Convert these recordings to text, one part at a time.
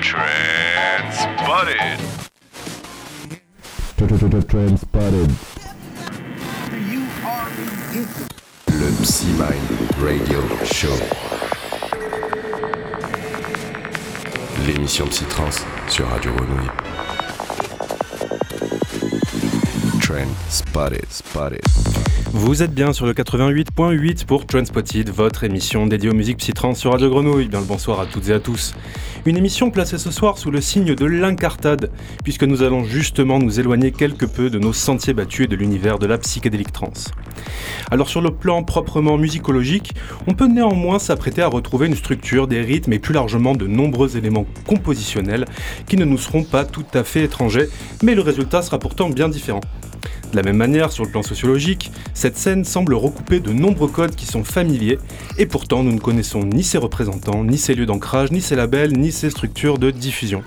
Transpotted. Transpotted. Le Psymind Radio Show. L'émission Psytrance sur Radio Grenouille. Trend Spotted, Spotted. Vous êtes bien sur le 88.8 pour Transpotted, votre émission dédiée aux musiques psytrance sur Radio Grenouille. Bien le bonsoir à toutes et à tous. Une émission placée ce soir sous le signe de l'incartade, puisque nous allons justement nous éloigner quelque peu de nos sentiers battus et de l'univers de la psychédélique trance. Alors sur le plan proprement musicologique, on peut néanmoins s'apprêter à retrouver une structure, des rythmes et plus largement de nombreux éléments compositionnels qui ne nous seront pas tout à fait étrangers, mais le résultat sera pourtant bien différent. De la même manière, sur le plan sociologique, cette scène semble recouper de nombreux codes qui sont familiers, et pourtant nous ne connaissons ni ses représentants, ni ses lieux d'ancrage, ni ses labels, ni ses structures de diffusion.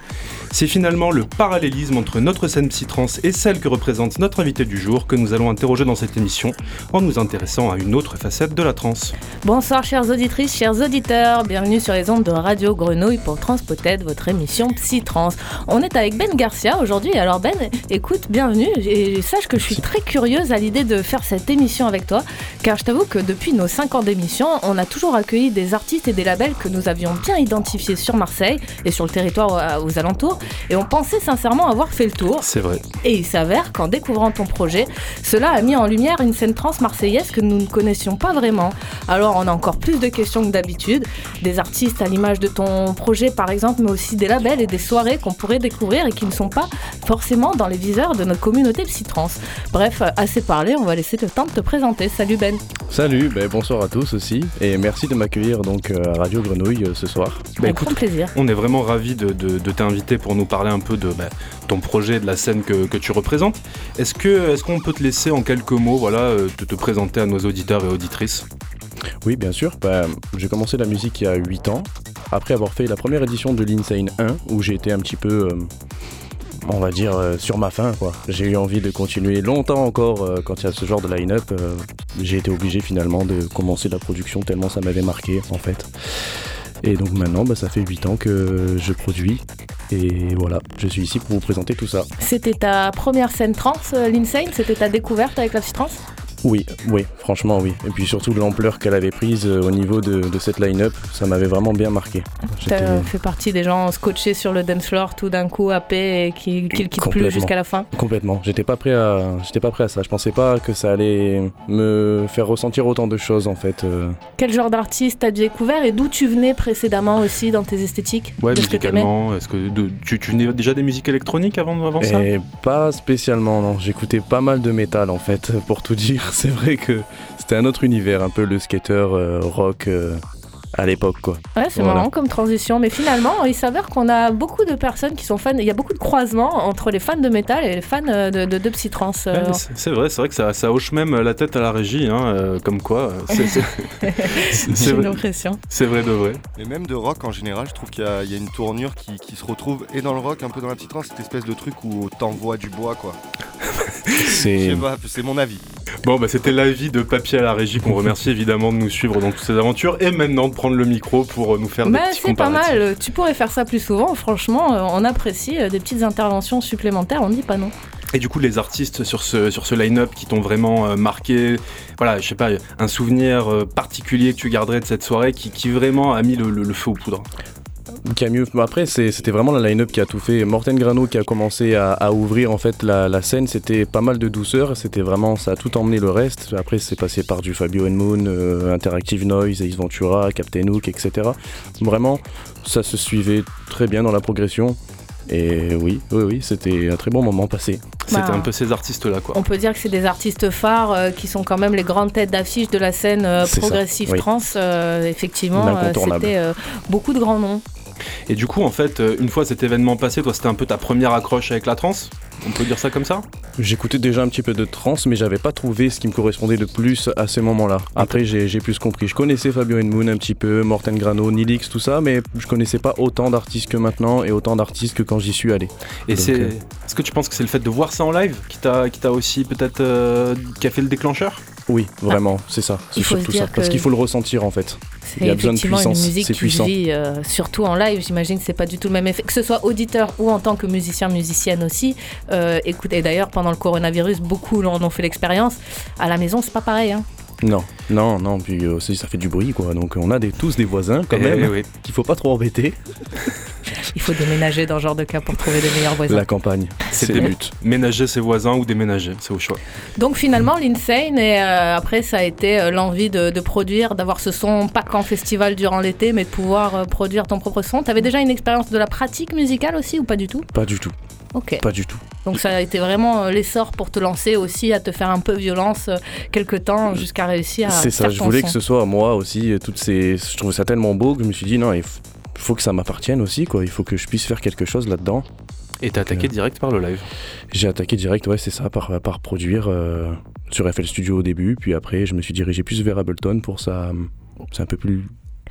C'est finalement le parallélisme entre notre scène psytrance et celle que représente notre invité du jour que nous allons interroger dans cette émission en nous intéressant à une autre facette de la trance. Bonsoir chères auditrices, chers auditeurs, bienvenue sur les ondes de Radio Grenouille pour Transpoted, votre émission Psy-Trans. On est avec Ben Garcia aujourd'hui, alors Ben, écoute, bienvenue. Et sache que je suis très curieuse à l'idée de faire cette émission avec toi, car je t'avoue que depuis nos 5 ans d'émission, on a toujours accueilli des artistes et des labels que nous avions bien identifiés sur Marseille et sur le territoire aux alentours, et on pensait sincèrement avoir fait le tour. C'est vrai. Et il s'avère qu'en découvrant ton projet, cela a mis en lumière une scène trans marseillaise que nous ne connaissions pas vraiment. Alors on a encore plus de questions que d'habitude, des artistes à l'image de ton projet par exemple, mais aussi des labels et des soirées qu'on pourrait découvrir et qui ne sont pas forcément dans les viseurs de notre communauté psy-trans. Bref, assez parlé, on va laisser le temps de te présenter. Salut Ben. Salut, ben, bonsoir à tous aussi, et merci de m'accueillir donc euh, à Radio Grenouille euh, ce soir. Avec grand plaisir. On est vraiment ravis de, de- de t'inviter pour nous parler un peu de bah, ton projet, de la scène que, tu représentes. Est-ce est-ce qu'on peut te laisser en quelques mots, voilà, euh, te, te présenter à nos auditeurs et auditrices? Oui, bien sûr, ben, j'ai commencé la musique il y a 8 ans, après avoir fait la première édition de l'Insane 1, où j'ai été un petit peu, euh, on va dire, euh, sur ma faim. quoi. J'ai eu envie de continuer longtemps encore quand il y a ce genre de line-up. j'ai été obligé finalement de commencer la production tellement ça m'avait marqué en fait. Et donc maintenant, ben, ça fait 8 ans que je produis. Et voilà, je suis ici pour vous présenter tout ça. C'était ta première scène trans, euh, l'Insane? C'était ta découverte avec la trans Oui, oui, franchement oui. Et puis surtout l'ampleur qu'elle avait prise euh, au niveau de, de cette line-up, ça m'avait vraiment bien marqué. T'as fait partie des gens scotchés sur le dance floor tout d'un coup, AP, et qui ne quittent plus jusqu'à la fin. Complètement. J'étais pas prêt à, j'étais pas prêt à ça. Je pensais pas que ça allait me faire ressentir autant de choses en fait. euh. Quel genre d'artiste t'as découvert et d'où tu venais précédemment aussi dans tes esthétiques Ouais, de musicalement. Est-ce que de- tu, tu venais déjà des musiques électroniques avant, avant ça? Et pas spécialement non. J'écoutais pas mal de métal en fait. Pour tout dire, c'est vrai que c'était un autre univers, un peu le skater euh, rock euh, à l'époque quoi. Ouais, c'est Voilà. marrant comme transition. Mais finalement, il s'avère qu'on a beaucoup de personnes qui sont fans. Il y a beaucoup de croisements entre les fans de métal et les fans euh, de, de, de psytrance. Ouais, euh. c'est c'est vrai, c'est vrai que ça, ça hoche même la tête à la régie, hein, euh, comme quoi. c'est- c'est- J'ai C'est vrai, l'impression. c'est vrai de vrai. Et même de rock en général, je trouve qu'il y, a il y a une tournure qui, qui se retrouve et dans le rock, un peu dans la petite trance, cette espèce de truc où t'envoies du bois quoi. Je C'est sais pas, c'est mon avis. Bon, bah, c'était l'avis de Papier à la régie qu'on remercie évidemment de nous suivre dans toutes ces aventures et maintenant de prendre le micro pour euh, nous faire des Bah, petits c'est pas mal. Tu pourrais faire ça plus souvent. Franchement, euh, on apprécie euh, des petites interventions supplémentaires. On dit pas non. Et du coup, les artistes sur ce, sur ce line-up qui t'ont vraiment euh, marqué, voilà, je sais pas, un souvenir euh, particulier que tu garderais de cette soirée qui, qui vraiment a mis le, le- le feu aux poudres. Qui a mieux. mais Après, c'était vraiment la line-up qui a tout fait. Morten Grano qui a commencé à, à ouvrir en fait la, la scène. C'était pas mal de douceur. C'était vraiment, ça a tout emmené le reste. Après, c'est passé par du Fabio and Moon, euh, Interactive Noise, Ace Ventura, Captain Hook, etc. Vraiment, ça se suivait très bien dans la progression. Et oui, oui, oui, c'était un très bon moment passé. C'était Bah, un peu ces artistes-là, quoi. On peut dire que c'est des artistes phares euh, qui sont quand même les grandes têtes d'affiche de la scène euh, ça, progressive oui. trans. Euh, effectivement, c'était euh, beaucoup de grands noms. Et du coup, en fait, euh, une fois cet événement passé, toi, c'était un peu ta première accroche avec la trance? On peut dire ça comme ça? J'écoutais déjà un petit peu de trance, mais j'avais pas trouvé ce qui me correspondait le plus à ce moment-là. Après, j'ai plus compris. Je connaissais Fabio Moon un petit peu, Morten Grano, Nilix, tout ça, mais je connaissais pas autant d'artistes que maintenant et autant d'artistes que quand j'y suis allé. Et c'est. euh, Est-ce que tu penses que c'est le fait de voir ça en live qui t'a qui t'a aussi peut-être. euh, qui a fait le déclencheur? Oui, vraiment, c'est ça. C'est Il faut se surtout ça. Parce qu'il faut le ressentir en fait. Il y a besoin de puissance, une musique puissant. vit euh, surtout en live. J'imagine que c'est pas du tout le même effet, que ce soit auditeur ou en tant que musicien, musicienne aussi. Euh, écoutez, d'ailleurs, pendant le coronavirus, beaucoup en ont fait l'expérience. À la maison, c'est pas pareil. Hein. Non, non, non, puis euh, aussi ça fait du bruit quoi. Donc on a des, tous des voisins quand Eh même oui. qu'il faut pas trop embêter. Il faut déménager dans ce genre de cas pour trouver des meilleurs voisins. La campagne, C'est des le but. Ménager ses voisins ou déménager, c'est au choix. Donc finalement, l'Insane, et euh, après, ça a été euh, l'envie de, de produire, d'avoir ce son, pas qu'en festival durant l'été, mais de pouvoir euh, produire ton propre son. T'avais déjà une expérience de la pratique musicale aussi ou pas du tout? Pas du tout, Ok. pas du tout. Donc ça a été vraiment euh, l'essor pour te lancer aussi, à te faire un peu violence euh, quelque temps jusqu'à réussir à C'est ça, faire je ton voulais son. que ce soit moi aussi, euh, toutes ces... je trouvais ça tellement beau que je me suis dit non, il faut que ça m'appartienne aussi quoi. Il faut que je puisse faire quelque chose là-dedans. Et t'as attaqué direct par le live. J'ai attaqué direct, ouais, c'est ça, par, par produire euh, sur FL Studio au début, puis après je me suis dirigé plus vers Ableton pour ça. C'est un peu plus,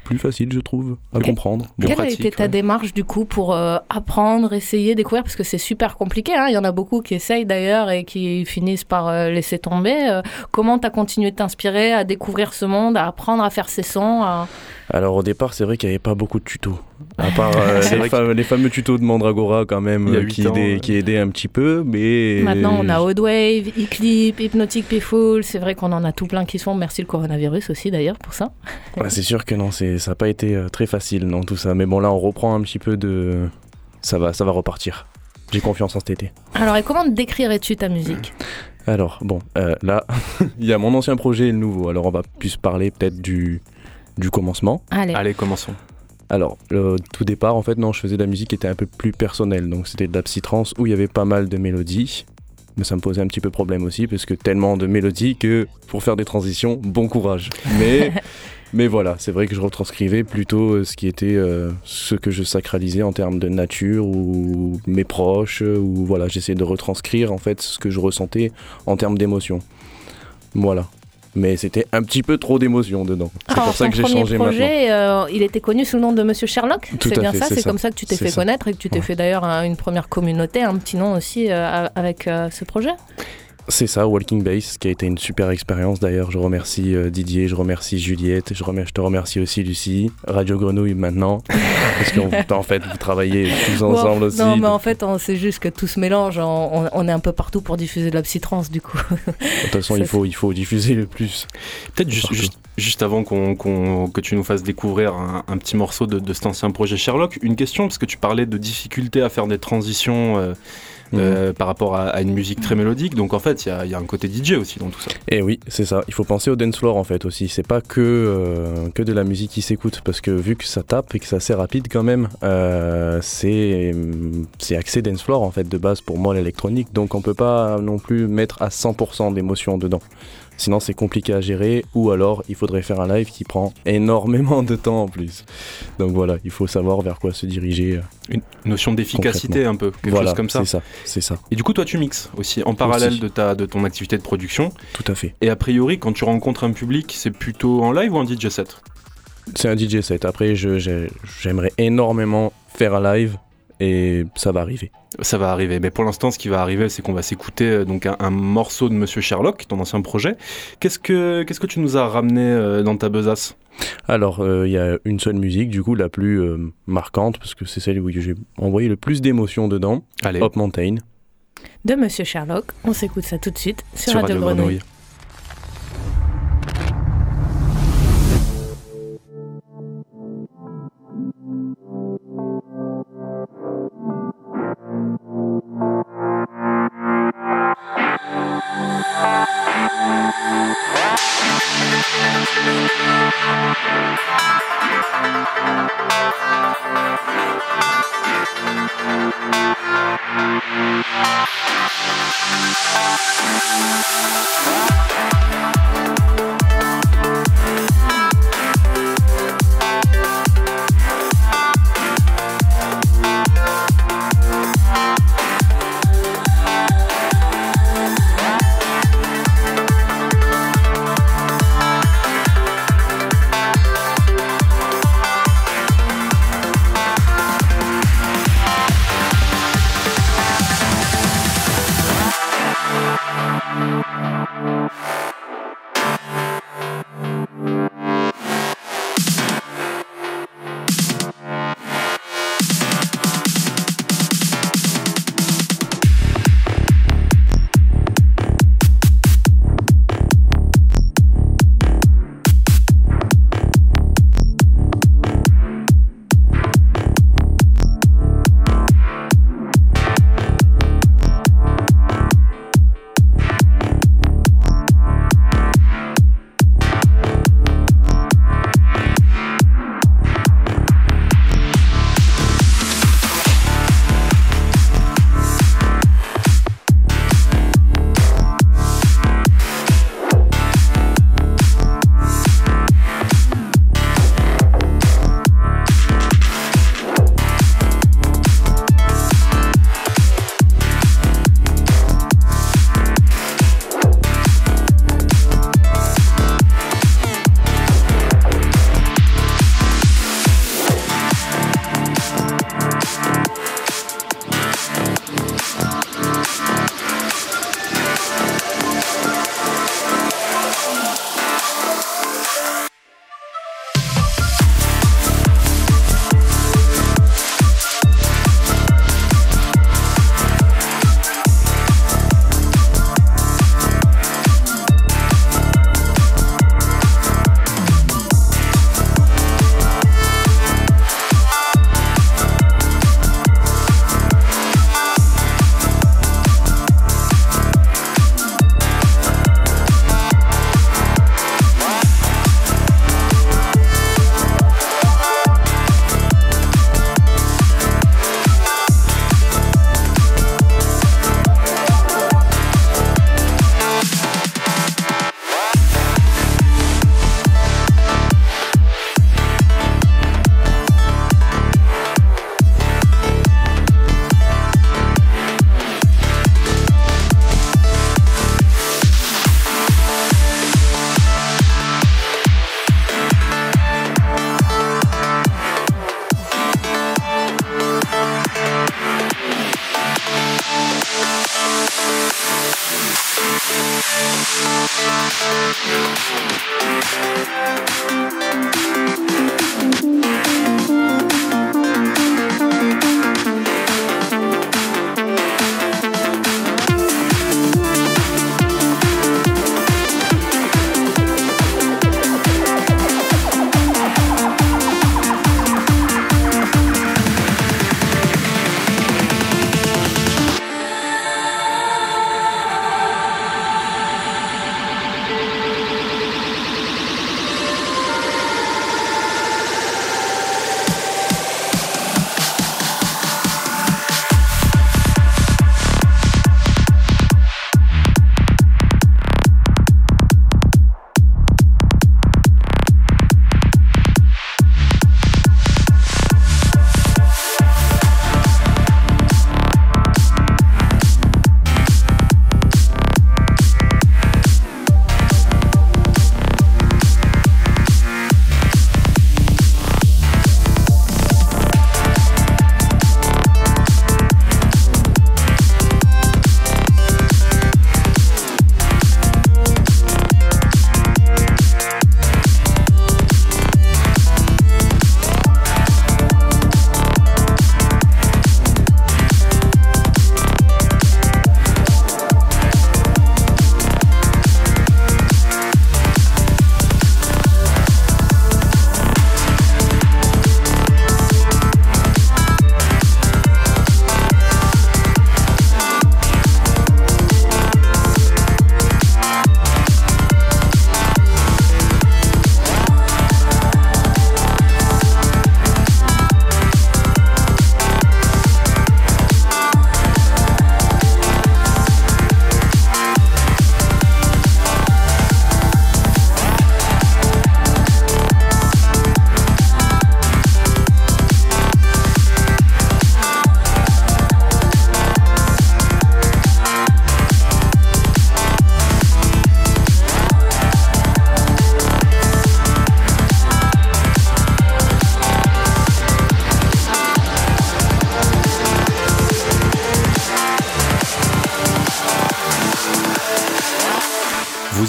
plus facile, je trouve, à comprendre. Bon, Quelle pratique, a été ta ouais. démarche du coup pour euh, apprendre, essayer, découvrir? Parce que c'est super compliqué, hein. il y en a beaucoup qui essayent d'ailleurs et qui finissent par euh, laisser tomber. Euh, comment tu as continué de t'inspirer, à découvrir ce monde, à apprendre à faire ses sons à- Alors au départ, c'est vrai qu'il n'y avait pas beaucoup de tutos. À part euh, C'est les, vrai fa- les fameux tutos de Mandragora quand même, euh, qui, ans, aidaient, ouais. qui aidaient un petit peu, mais... Maintenant on a Oddwave, Eclipse, Hypnotic Peaceful, c'est vrai qu'on en a tout plein qui se font. Merci le coronavirus aussi d'ailleurs pour ça. Ouais, c'est sûr que non, ça n'a pas été euh, très facile, non, tout ça. Mais bon, là, on reprend un petit peu de... Ça va, ça va repartir. J'ai confiance en cet été. Alors et comment décrirais-tu ta musique? Alors, bon, euh, là, il y a mon ancien projet et le nouveau. Alors, on va plus parler peut-être du, du commencement. Allez. Allez, commençons. Alors, le tout départ, en fait, non, je faisais de la musique qui était un peu plus personnelle. Donc, c'était de la psytrance où il y avait pas mal de mélodies. Mais ça me posait un petit peu problème aussi, parce que tellement de mélodies que pour faire des transitions, bon courage. Mais, mais voilà, c'est vrai que je retranscrivais plutôt euh, ce qui était euh, ce que je sacralisais en termes de nature ou mes proches, euh, ou voilà, j'essayais de retranscrire en fait ce que je ressentais en termes d'émotion. Voilà. Mais c'était un petit peu trop d'émotion dedans. C'est pour ça que j'ai changé maintenant. projet, euh, il était connu sous le nom de Monsieur Sherlock. C'est bien fait, ça, c'est comme ça que tu t'es fait ça. connaître et que tu t'es Ouais. fait d'ailleurs un- une première communauté, un petit nom aussi euh, avec euh, ce projet. C'est ça, Walking Base, qui a été une super expérience d'ailleurs. Je remercie euh, Didier, je remercie Juliette, je, remer- je te remercie aussi Lucie, Radio Grenouille maintenant, parce qu'en en fait vous travaillez tous ensemble Wow. aussi. Non, mais en fait, c'est juste que tout se mélange. On, est un peu partout pour diffuser de la psytrance, du coup. de toute façon, il faut, il faut diffuser le plus. Peut-être juste, juste, juste avant qu'on, que tu nous fasses découvrir un, un petit morceau de, de cet ancien projet Sherlock, une question, parce que tu parlais de difficulté à faire des transitions euh, euh, par rapport à, à une musique très mélodique, donc en fait il y a, il y a un côté DJ aussi dans tout ça. Et oui, c'est ça. Il faut penser au dance floor en fait aussi. C'est pas que, euh, que de la musique qui s'écoute, parce que vu que ça tape et que c'est assez rapide quand même, euh, c'est c'est axé dance floor en fait de base pour moi l'électronique. Donc on peut pas non plus mettre à 100% d'émotion dedans. Sinon c'est compliqué à gérer ou alors il faudrait faire un live qui prend énormément de temps en plus. Donc voilà, il faut savoir vers quoi se diriger. Une notion d'efficacité un peu, quelque voilà, chose comme ça. c'est ça, c'est ça, Et du coup toi tu mixes aussi en parallèle Aussi. de, ta, de ton activité de production, tout à fait. et a priori quand tu rencontres un public c'est plutôt en live ou en DJ set? C'est un DJ set. Après, j'aimerais énormément faire un live et ça va arriver. Ça va arriver, mais pour l'instant, ce qui va arriver, c'est qu'on va s'écouter euh, donc un, un morceau de Monsieur Sherlock, ton ancien projet. Qu'est-ce que qu'est-ce que tu nous as ramené euh, dans ta besace? Alors, euh, il y a une seule musique, du coup, la plus euh, marquante, parce que c'est celle où j'ai envoyé le plus d'émotions dedans, Allez, Hop Mountain. De Monsieur Sherlock. On s'écoute ça tout de suite sur, sur Radio, Radio Grenouille. Grenouille.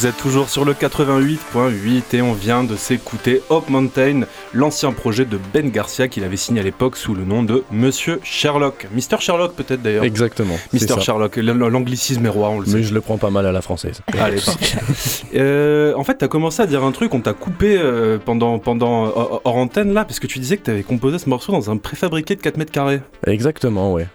Vous êtes toujours sur le 88.8 et on vient de s'écouter Hope Mountain, l'ancien projet de Ben Garcia qu'il avait signé à l'époque sous le nom de Monsieur Sherlock. Mister Sherlock peut-être d'ailleurs. Exactement. Mister. Sherlock, l'anglicisme est roi, on le sait. Mais je le prends pas mal à la française. Allez. Euh, en fait, t'as commencé à dire un truc, on t'a coupé euh, pendant, pendant hors hors antenne là, parce que tu disais que t'avais composé ce morceau dans un préfabriqué de 4 mètres carrés. Exactement, ouais.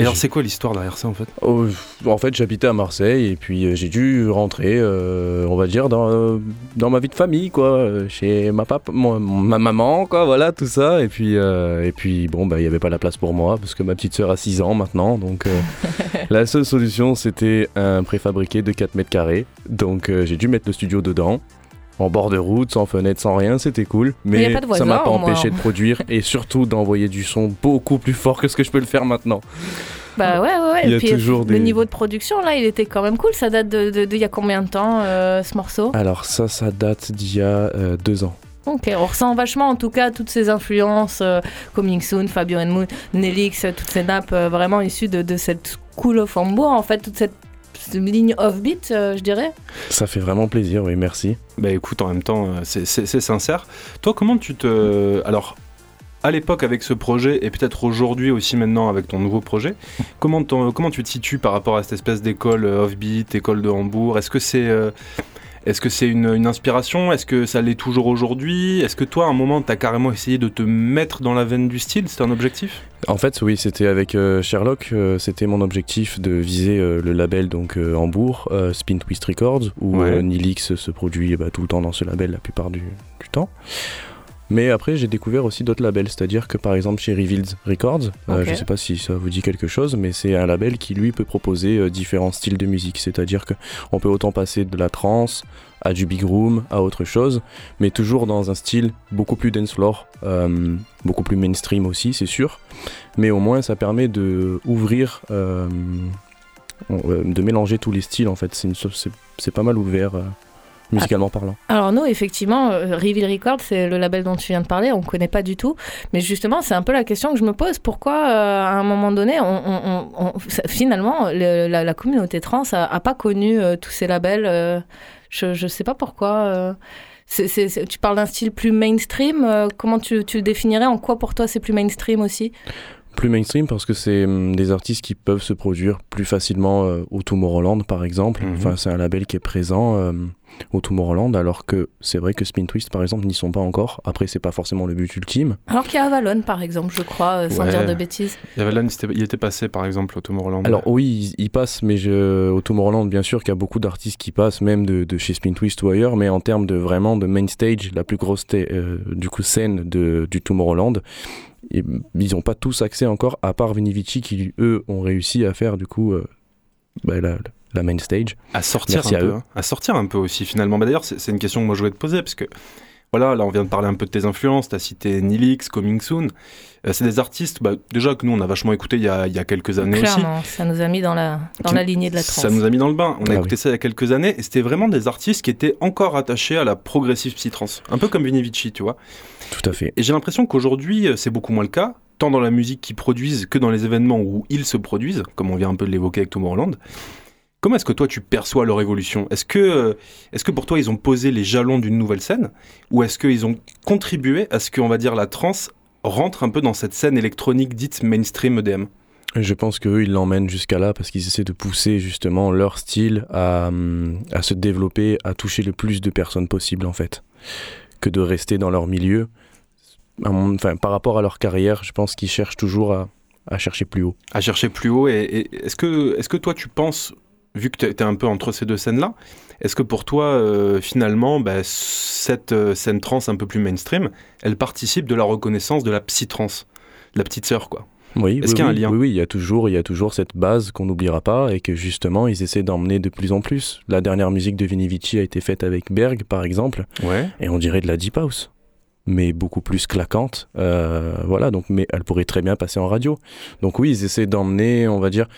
Et alors, c'est quoi l'histoire derrière ça en fait? Oh, en fait, j'habitais à Marseille et puis euh, j'ai dû rentrer, euh, on va dire, dans, euh, dans ma vie de famille, quoi, chez ma papa, mon- ma maman, quoi, voilà, tout ça. Et puis, euh, et puis bon, bah, il n'y avait pas la place pour moi parce que ma petite sœur a 6 ans maintenant. Donc, euh, la seule solution, c'était un préfabriqué de 4 mètres carrés. Donc, euh, j'ai dû mettre le studio dedans. En bord de route, sans fenêtre, sans rien, c'était cool. Mais Mais de ça m'a voisins, pas empêché de produire et surtout d'envoyer du son beaucoup plus fort que ce que je peux le faire maintenant. Bah ouais, ouais, ouais. Il y a puis toujours le des- niveau de production, là, il était quand même cool. Ça date de, de, de y a combien de temps, euh, ce morceau? Alors ça, ça date d'il y a euh, deux ans. Ok, on ressent vachement en tout cas toutes ces influences, euh, Coming Soon, Fabio and Moon, Nelix, euh, toutes ces nappes vraiment issues de, de cette cool of Hambourg, en fait, toute cette, cette ligne off-beat, euh, je dirais. Ça fait vraiment plaisir, oui, merci. Bah écoute, en même temps, euh, c'est- sincère. Toi, comment tu te... Alors, à l'époque avec ce projet, et peut-être aujourd'hui aussi maintenant avec ton nouveau projet, comment, comment tu te situes par rapport à cette espèce d'école euh, off-beat, école de Hambourg? Est-ce que c'est... Est-ce que c'est une, une inspiration? Est-ce que ça l'est toujours aujourd'hui? Est-ce que toi, à un moment, t'as carrément essayé de te mettre dans la veine du style? C'est un objectif? En fait, oui, c'était avec euh, Sherlock, euh, c'était mon objectif de viser euh, le label donc Hambourg, Spin Twist Records, où Ouais. Nilix se produit bah, tout le temps dans ce label la plupart du, du temps. Mais après, j'ai découvert aussi d'autres labels, c'est-à-dire que par exemple chez Revealed Records, euh, je sais pas si ça vous dit quelque chose, mais c'est un label qui lui peut proposer euh, différents styles de musique, c'est-à-dire que on peut autant passer de la trance à du big room, à autre chose, mais toujours dans un style beaucoup plus dance floor, euh, beaucoup plus mainstream aussi, c'est sûr. Mais au moins ça permet de ouvrir de mélanger tous les styles en fait. C'est pas mal ouvert musicalement parlant Alors nous, effectivement, euh, Reveal Records, c'est le label dont tu viens de parler, on ne connaît pas du tout. Mais justement, c'est un peu la question que je me pose. Pourquoi, euh, à un moment donné, on, on- on- on- ça- finalement, le- la, la communauté trans a, a pas connu euh, tous ces labels euh, Je ne sais pas pourquoi. euh, tu parles d'un style plus mainstream. euh, comment tu, tu le définirais? En quoi pour toi c'est plus mainstream aussi? Plus mainstream parce que c'est hum, des artistes qui peuvent se produire plus facilement euh, au Tomorrowland par exemple Mhm. enfin c'est un label qui est présent euh, au Tomorrowland alors que c'est vrai que Spin Twist par exemple n'y sont pas encore après c'est pas forcément le but ultime Alors qu'il y a Avalon, par exemple, je crois, euh, sans Ouais. dire de bêtises. Il y avait là, il était- il était passé par exemple au Tomorrowland. Alors oui, il, il passe, mais je, au Tomorrowland, bien sûr qu'il y a beaucoup d'artistes qui passent, même de, de chez Spin Twist ou ailleurs, mais en termes de vraiment de main stage, la plus grosse euh, du coup scène de, du Tomorrowland, et, ils n'ont pas tous accès encore, à part Vinivici qui eux ont réussi à faire du coup euh, bah, la, la main stage. à sortir Merci un à peu, eux. hein. à sortir un peu aussi finalement. Bah, D'ailleurs, c'est une question que moi je voulais te poser parce que voilà, là on vient de parler un peu de tes influences. T'as cité Nilix, Coming Soon. Euh, c'est des artistes, bah, déjà que nous on a vachement écouté il y a, il y a quelques années aussi. Clairement, ça nous a mis dans la, dans Qui- la lignée de la trance. Ça nous a mis dans le bain. On a Ah écouté ça il y a quelques années et c'était vraiment des artistes qui étaient encore attachés à la progressive psytrance. Un peu comme Vinivici, tu vois. Tout à fait. Et j'ai l'impression qu'aujourd'hui, euh, c'est beaucoup moins le cas, tant dans la musique qu'ils produisent que dans les événements où ils se produisent, comme on vient un peu de l'évoquer avec Tomorrowland. Comment est-ce que toi tu perçois leur évolution? Est-ce que, euh, est-ce que pour toi ils ont posé les jalons d'une nouvelle scène? Ou est-ce qu'ils ont contribué à ce qu'on va dire la trance rentre un peu dans cette scène électronique dite mainstream EDM Je pense qu'eux, ils l'emmènent jusqu'à là parce qu'ils essaient de pousser justement leur style à, hum, à se développer, à toucher le plus de personnes possible en fait, que de rester dans leur milieu. Enfin, par rapport à leur carrière, je pense qu'ils cherchent toujours à, à chercher plus haut. À chercher plus haut. Et, et est-ce que, est-ce que toi tu penses, vu que tu es un peu entre ces deux scènes-là, est-ce que pour toi, euh, finalement, bah, cette euh, scène trance un peu plus mainstream, elle participe de la reconnaissance de la psy-trance De la petite sœur, quoi? Oui, Est-ce oui, qu'il y a un oui, lien? Oui, oui, il y a toujours, il y a toujours cette base qu'on n'oubliera pas et que justement ils essaient d'emmener de plus en plus. La dernière musique de Vinivici a été faite avec Berg, par exemple, Ouais. et on dirait de la deep house, mais beaucoup plus claquante. Euh, voilà, donc, mais elle pourrait très bien passer en radio. Donc oui, ils essaient d'emmener, on va dire,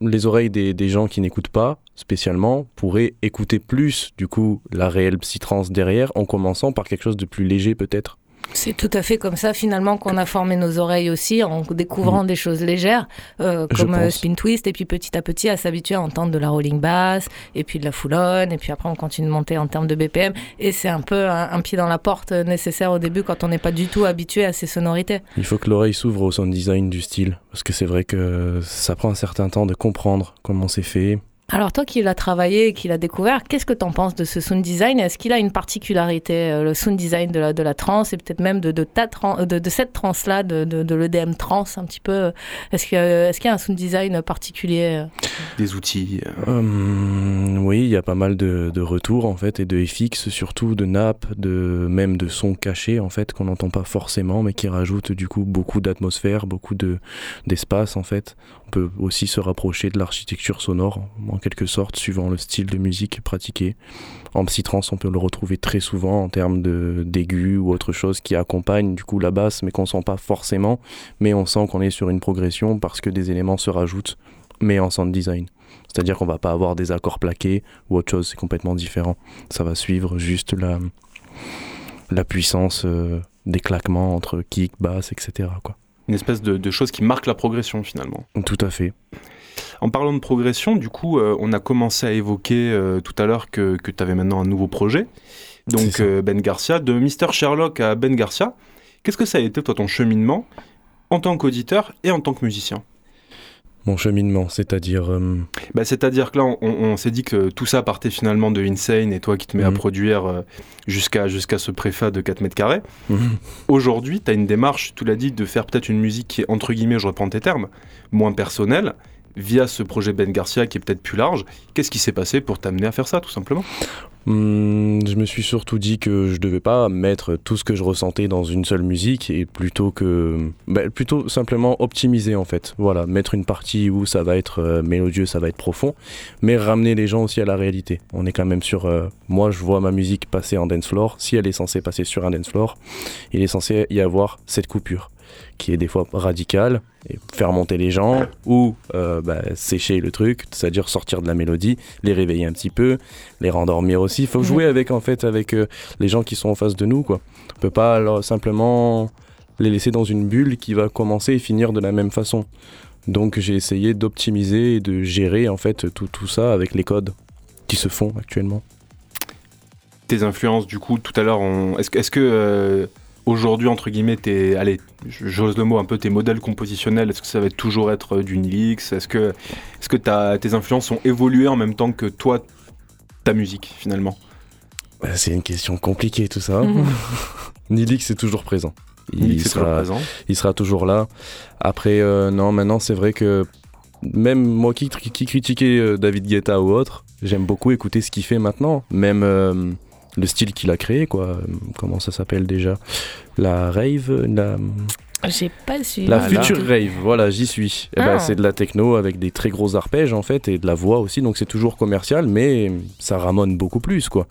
les oreilles des, gens qui n'écoutent pas spécialement pourraient écouter plus du coup la réelle psytrance derrière, en commençant par quelque chose de plus léger peut-être. C'est tout à fait comme ça finalement qu'on a formé nos oreilles aussi en découvrant des choses légères euh, comme euh, spin twist et puis petit à petit à s'habituer à entendre de la rolling bass et puis de la full on et puis après on continue de monter en termes de BPM et c'est un peu un, un pied dans la porte euh, nécessaire au début quand on n'est pas du tout habitué à ces sonorités. Il faut que l'oreille s'ouvre au sound design du style, parce que c'est vrai que ça prend un certain temps de comprendre comment c'est fait. Alors toi qui l'as travaillé et qui l'as découvert, qu'est-ce que tu en penses de ce sound design? Est-ce qu'il a une particularité, euh, le sound design de la, de la trance et peut-être même de, de, ta tran- euh, de, de cette trance-là, de, de, de l'EDM trance un petit peu? Euh, Est-ce qu'il y, a- y un sound design particulier Des outils. euh, Hum, oui, il y a pas mal de, de retours en fait, et de FX surtout, de nappes, de même de sons cachés en fait qu'on n'entend pas forcément, mais qui rajoutent du coup beaucoup d'atmosphère, beaucoup de d'espace en fait. Peut aussi se rapprocher de l'architecture sonore en quelque sorte, suivant le style de musique pratiqué. En psytrance, on peut le retrouver très souvent en termes d'aigus ou autre chose qui accompagne du coup la basse, mais qu'on sent pas forcément, mais on sent qu'on est sur une progression parce que des éléments se rajoutent, mais en sound design. C'est-à-dire qu'on va pas avoir des accords plaqués ou autre chose, c'est complètement différent. Ça va suivre juste la, la puissance euh, des claquements entre kick, basse, etc. Quoi. Une espèce de, de chose qui marque la progression finalement. Tout à fait. En parlant de progression, du coup, euh, on a commencé à évoquer euh, tout à l'heure que, que tu avais maintenant un nouveau projet. Donc euh, Ben Garcia, de Mr. Sherlock à Ben Garcia. Qu'est-ce que ça a été toi ton cheminement en tant qu'auditeur et en tant que musicien? Mon cheminement, c'est-à-dire... euh, bah, C'est-à-dire que là, on, on s'est dit que tout ça partait finalement de Insane et toi qui te mets à Mhm. produire euh, jusqu'à jusqu'à ce préfa de 4 mètres carrés. Aujourd'hui, tu as une démarche, tu l'as dit, de faire peut-être une musique qui est, entre guillemets, je reprends tes termes, moins personnelle, via ce projet Ben Garcia qui est peut-être plus large. Qu'est-ce qui s'est passé pour t'amener à faire ça, tout simplement? Hmm, je me suis surtout dit que je devais pas mettre tout ce que je ressentais dans une seule musique et plutôt que bah, plutôt simplement optimiser en fait. Voilà, mettre une partie où ça va être euh, mélodieux, ça va être profond, mais ramener les gens aussi à la réalité. On est quand même sur euh, moi je vois ma musique passer en dance floor, si elle est censée passer sur un dance floor, il est censé y avoir cette coupure qui est des fois radicale et faire monter les gens ou euh, bah, sécher le truc, c'est-à-dire sortir de la mélodie, les réveiller un petit peu, les rendormir aussi. Il faut jouer avec en fait avec euh, les gens qui sont en face de nous quoi. On peut pas alors, simplement les laisser dans une bulle qui va commencer et finir de la même façon. Donc j'ai essayé d'optimiser et de gérer en fait tout, tout ça avec les codes qui se font actuellement. Tes influences, du coup, tout à l'heure, on... est-ce que, est-ce que euh, aujourd'hui, entre guillemets, tes, allez, j'ose le mot, un peu tes modèles compositionnels, est-ce que ça va toujours être euh, du Nilix? Est-ce que, est-ce que ta- tes influences ont évolué en même temps que toi, ta musique, finalement? Bah, c'est une question compliquée tout ça. Mhm. Nilix est toujours présent. Il Nilix est toujours sera, présent. il sera toujours là. Après, euh, non, maintenant c'est vrai que même moi qui, qui critiquais euh, David Guetta ou autre, j'aime beaucoup écouter ce qu'il fait maintenant. Même euh, le style qu'il a créé, quoi. Comment ça s'appelle déjà? La rave la, J'ai pas su. la Ah, future rave, voilà, j'y suis. Eh ben, Ah. c'est de la techno avec des très gros arpèges en fait et de la voix aussi, donc c'est toujours commercial, mais ça ramone beaucoup plus quoi.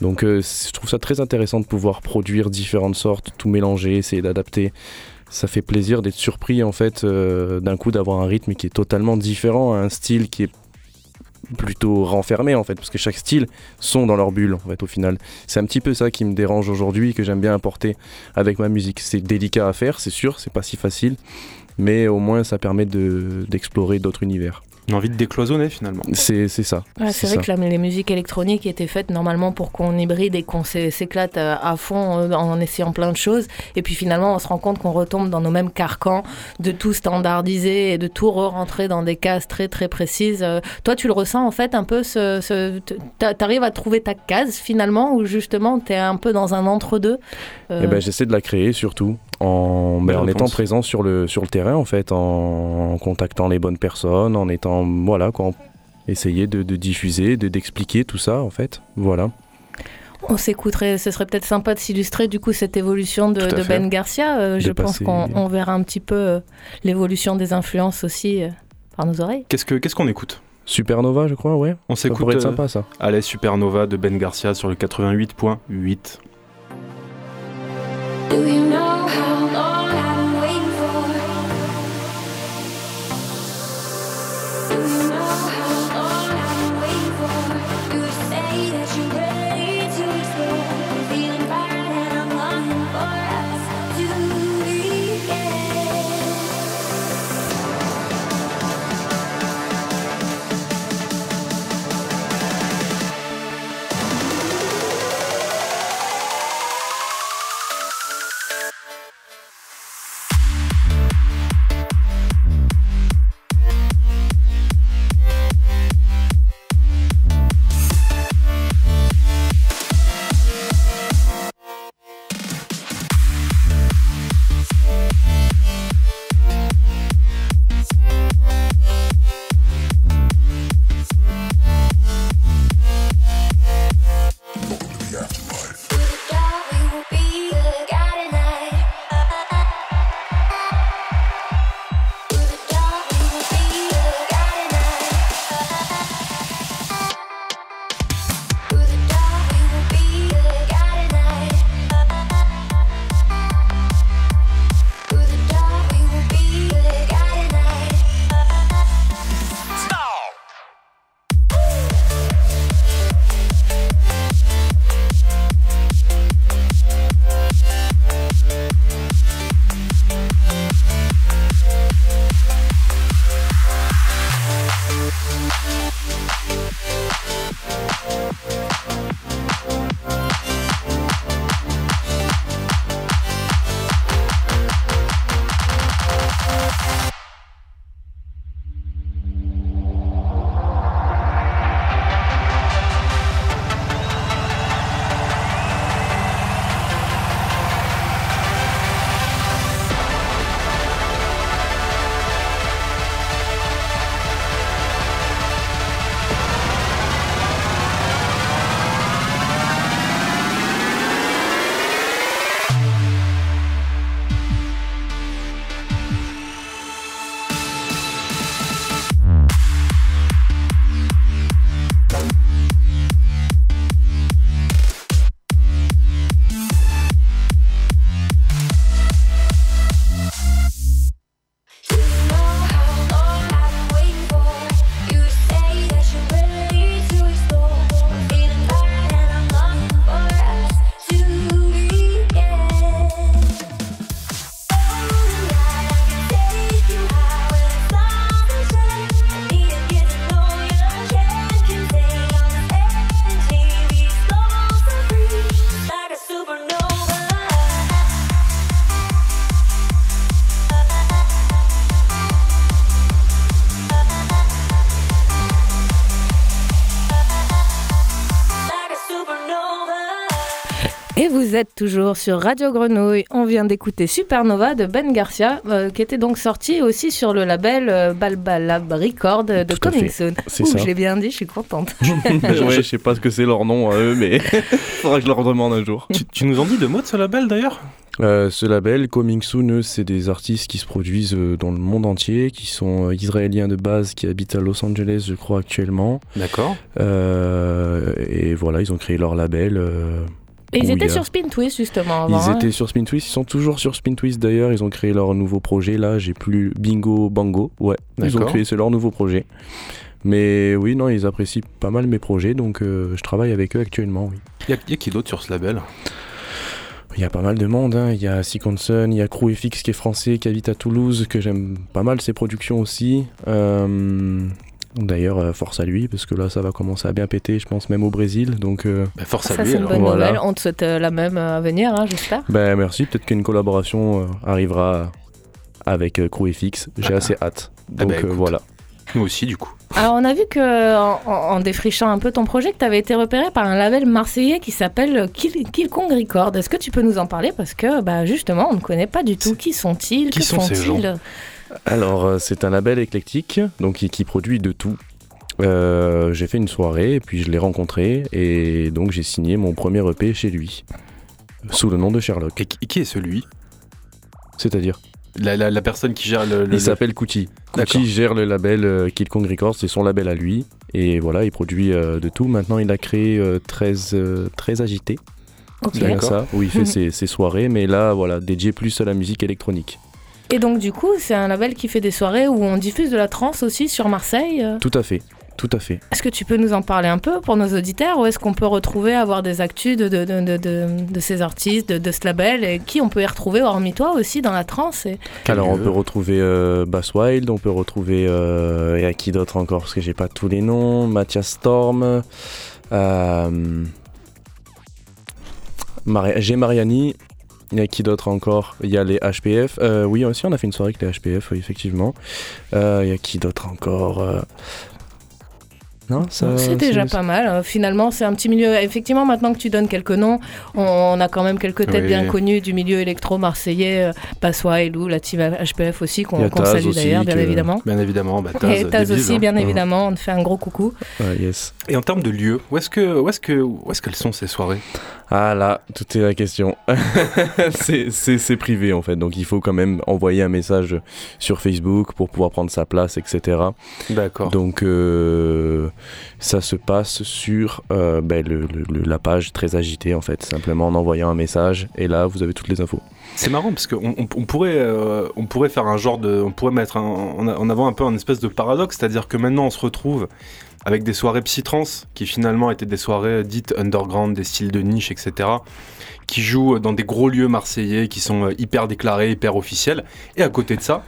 Donc euh, je trouve ça très intéressant de pouvoir produire différentes sortes, tout mélanger, essayer d'adapter. Ça fait plaisir d'être surpris en fait euh, d'un coup d'avoir un rythme qui est totalement différent, un style qui est plutôt renfermé en fait, parce que chaque style sont dans leur bulle en fait au final. C'est un petit peu ça qui me dérange aujourd'hui, que j'aime bien apporter avec ma musique. C'est délicat à faire, c'est sûr, c'est pas si facile, mais au moins ça permet de- d'explorer d'autres univers. J'ai envie de décloisonner, finalement. C'est c'est ça. Ouais, c'est vrai ça. que la- les musiques électroniques étaient faites normalement pour qu'on hybride et qu'on s'é- s'éclate euh, à fond euh, en essayant plein de choses. Et puis finalement, on se rend compte qu'on retombe dans nos mêmes carcans de tout standardiser et de tout re-rentrer dans des cases très très précises. Euh, Toi, tu le ressens en fait un peu, ce, ce- t'arrives à trouver ta case finalement ou justement t'es un peu dans un entre-deux? Euh, Eh ben, j'essaie de la créer surtout en, ben, en étant présent sur le, sur le terrain en fait, en, en contactant les bonnes personnes, en étant voilà quoi, essayer de, de diffuser, de d'expliquer tout ça en fait, voilà. On s'écouterait, ce serait peut-être sympa de s'illustrer du coup cette évolution de. Ben Garcia. Euh, je pense qu'on on verra un petit peu euh, l'évolution des influences aussi euh, par nos oreilles. Qu'est-ce que- qu'est-ce qu'on écoute? Supernova, je crois, ouais. On Ça s'écoute pourrait être euh, sympa ça. Allez, Supernova de Ben Garcia sur le 88.8. Vous êtes toujours sur Radio Grenouille. On vient d'écouter Supernova de Ben Garcia, euh, qui était donc sorti aussi sur le label euh, Balbalab Record de Coming. Soon. C'est Ouh, ça. je l'ai bien dit, je suis contente. ouais, je sais pas ce que c'est leur nom à eux, mais faudra que je leur demande un jour. Tu, tu nous en dis deux mots de ce label d'ailleurs? Euh, ce label, Coming Soon, c'est des artistes qui se produisent euh, dans le monde entier, qui sont euh, israéliens de base, qui habitent à Los Angeles, je crois, actuellement. D'accord. Euh, et voilà, ils ont créé leur label. euh, Et ils étaient a- sur Spin Twist justement avant. Ils hein. étaient sur Spin Twist, ils sont toujours sur Spin Twist d'ailleurs. Ils ont créé leur nouveau projet là. J'ai plus Bingo Bango. Ouais, ils ont créé c'est leur nouveau projet. Mais oui, non, ils apprécient pas mal mes projets, donc euh, je travaille avec eux actuellement. Oui. Il y, a- y a qui d'autre sur ce label? Il y a pas mal de monde. hein. Il y a Sun, il y a Crew FX qui est français, qui habite à Toulouse, que j'aime pas mal ses productions aussi. Euh, D'ailleurs, euh, force à lui, parce que là, ça va commencer à bien péter, je pense, même au Brésil. Donc, euh, Bah, Force à Ça, lui c'est une bonne Voilà. nouvelle. On te souhaite euh, la même euh, à venir, hein, j'espère. ben, merci. Peut-être qu'une collaboration euh, arrivera avec euh, Crew FX. J'ai Ah. assez hâte. Ah Donc, bah, euh, voilà. Nous aussi du coup. Alors, on a vu que, en, défrichant un peu ton projet, que tu avais été repéré par un label marseillais qui s'appelle Kill, Kill Kong Record. Est-ce que tu peux nous en parler? Parce que, bah, justement, on ne connaît pas du tout. Qui sont-ils? Qui Que sont ces font-ils? Alors, euh, c'est un label éclectique, donc qui, qui produit de tout. Euh, j'ai fait une soirée, et puis je l'ai rencontré, et donc j'ai signé mon premier EP chez lui, sous le nom de Sherlock. Et qui, est celui? C'est-à-dire? La, la- la personne qui gère le. le- Il s'appelle Kuti. Kuti gère le label euh, Kid Kong Records, c'est son label à lui. Et voilà, il produit euh, de tout. Maintenant, il a créé euh, 13, euh, 13 Agité, Ok. c'est bien D'accord. ça, où il fait ses, ses soirées, mais là, voilà, dédié plus à la musique électronique. Et donc, du coup, c'est un label qui fait des soirées où on diffuse de la trance aussi sur Marseille. euh. Tout à fait, tout à fait. Est-ce que tu peux nous en parler un peu pour nos auditeurs Où est-ce qu'on peut retrouver, avoir des actus de, de, de, de, de- de ces artistes, de, de ce label Et qui on peut y retrouver, hormis toi aussi, dans la trance et... Alors, on peut retrouver euh, Bass Wild, on peut retrouver. Euh, et à qui d'autre encore Parce que j'ai pas tous les noms. Mathias Storm. Euh, j'ai Mariani. Il y a qui d'autre encore? Il y a les HPF. Euh, oui, aussi, on a fait une soirée avec les HPF, oui, effectivement. Euh, Il y a qui d'autre encore Euh, Non, ça. C'est déjà pas mal. Euh, Finalement, c'est un petit milieu. Effectivement, maintenant que tu donnes quelques noms, on, on a quand même quelques têtes Oui. bien connues du milieu électro-marseillais. Passois, Elou, la team HPF aussi, qu'on salue aussi, d'ailleurs, bien évidemment. Bien évidemment, bah, Taz, Et Taz aussi, hein. bien Mhm. évidemment. On te fait un gros coucou. Ah, yes. Et en termes de lieux, où est-ce que, où est-ce que, où est-ce qu'elles sont ces soirées? Ah là, tout est la question. c'est- privé en fait, donc il faut quand même envoyer un message sur Facebook pour pouvoir prendre sa place, etc. D'accord. Donc euh, ça se passe sur euh, ben, le- le- le- la page très agitée en fait, simplement en envoyant un message et là vous avez toutes les infos. C'est marrant parce qu'on on, on pourrait, euh, on pourrait faire un genre de, on pourrait mettre un- en avant un peu un espèce de paradoxe, c'est-à-dire que maintenant on se retrouve avec des soirées psytrance qui finalement étaient des soirées dites underground, des styles de niche, etc. qui jouent dans des gros lieux marseillais qui sont euh, hyper déclarés, hyper officiels. Et à côté de ça,